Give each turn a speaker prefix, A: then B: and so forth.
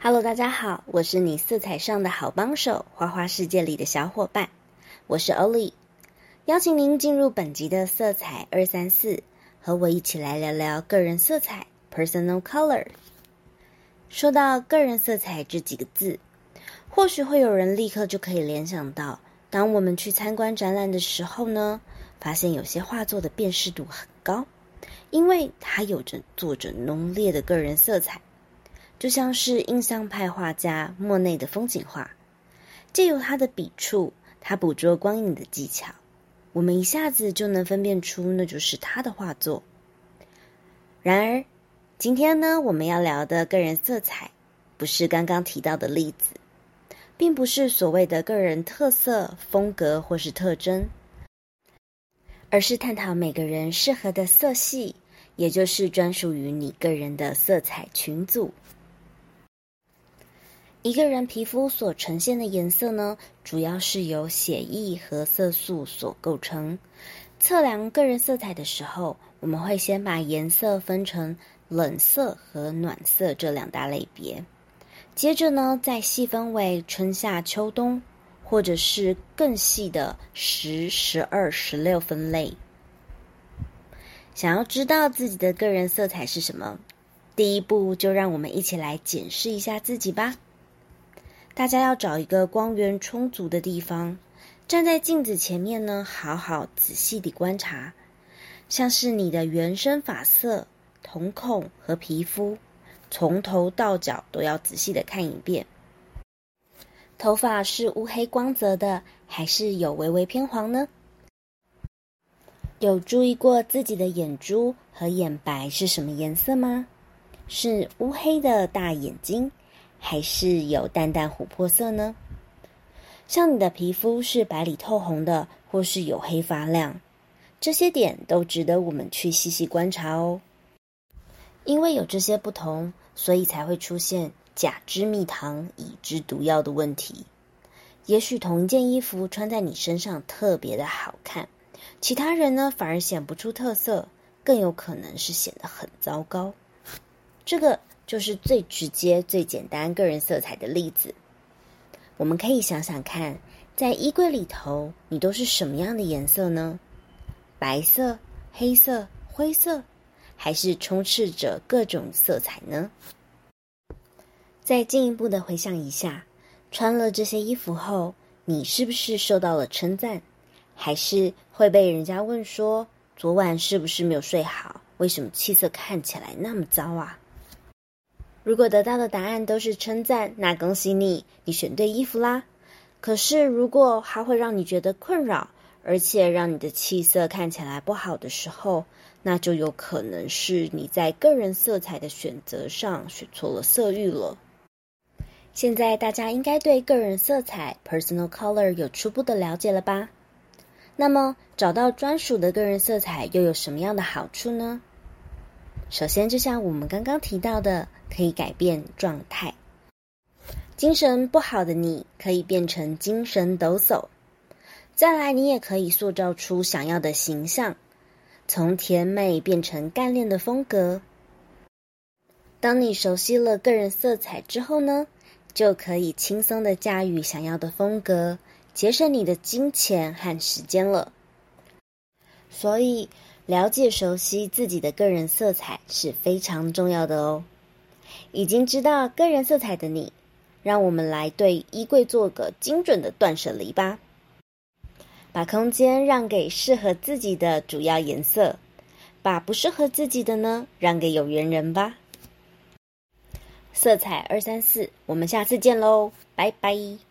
A: Hello，大家好，我是你色彩上的好帮手，花花世界里的小伙伴，我是 Oli，邀请您进入本集的色彩二三四，和我一起来聊聊个人色彩 （Personal Color）。说到个人色彩这几个字，或许会有人立刻就可以联想到，当我们去参观展览的时候呢，发现有些画作的辨识度很高，因为它有着作者浓烈的个人色彩。就像是印象派画家莫内的风景画，借由他的笔触，他捕捉光影的技巧，我们一下子就能分辨出那就是他的画作。然而，今天呢，我们要聊的个人色彩，不是刚刚提到的例子，并不是所谓的个人特色、风格或是特征，而是探讨每个人适合的色系，也就是专属于你个人的色彩群组。一个人皮肤所呈现的颜色呢，主要是由血液和色素所构成。测量个人色彩的时候，我们会先把颜色分成冷色和暖色这两大类别，接着呢，再细分为春夏秋冬，或者是更细的十、十二、十六分类。想要知道自己的个人色彩是什么，第一步就让我们一起来检视一下自己吧。大家要找一个光源充足的地方，站在镜子前面呢，好好仔细地观察，像是你的原生发色、瞳孔和皮肤，从头到脚都要仔细的看一遍。头发是乌黑光泽的，还是有微微偏黄呢？有注意过自己的眼珠和眼白是什么颜色吗？是乌黑的大眼睛。还是有淡淡琥珀色呢？像你的皮肤是白里透红的，或是黝黑发亮，这些点都值得我们去细细观察哦。因为有这些不同，所以才会出现甲之蜜糖，乙之毒药的问题。也许同一件衣服穿在你身上特别的好看，其他人呢反而显不出特色，更有可能是显得很糟糕。这个。就是最直接、最简单个人色彩的例子。我们可以想想看，在衣柜里头，你都是什么样的颜色呢？白色、黑色、灰色，还是充斥着各种色彩呢？再进一步的回想一下，穿了这些衣服后，你是不是受到了称赞？还是会被人家问说，昨晚是不是没有睡好？为什么气色看起来那么糟啊？如果得到的答案都是称赞，那恭喜你，你选对衣服啦。可是，如果它会让你觉得困扰，而且让你的气色看起来不好的时候，那就有可能是你在个人色彩的选择上选错了色域了。现在大家应该对个人色彩 （personal color） 有初步的了解了吧？那么，找到专属的个人色彩又有什么样的好处呢？首先，就像我们刚刚提到的，可以改变状态。精神不好的你可以变成精神抖擞。再来，你也可以塑造出想要的形象，从甜美变成干练的风格。当你熟悉了个人色彩之后呢，就可以轻松的驾驭想要的风格，节省你的金钱和时间了。所以。了解、熟悉自己的个人色彩是非常重要的哦。已经知道个人色彩的你，让我们来对衣柜做个精准的断舍离吧。把空间让给适合自己的主要颜色，把不适合自己的呢让给有缘人吧。色彩二三四，我们下次见喽，拜拜。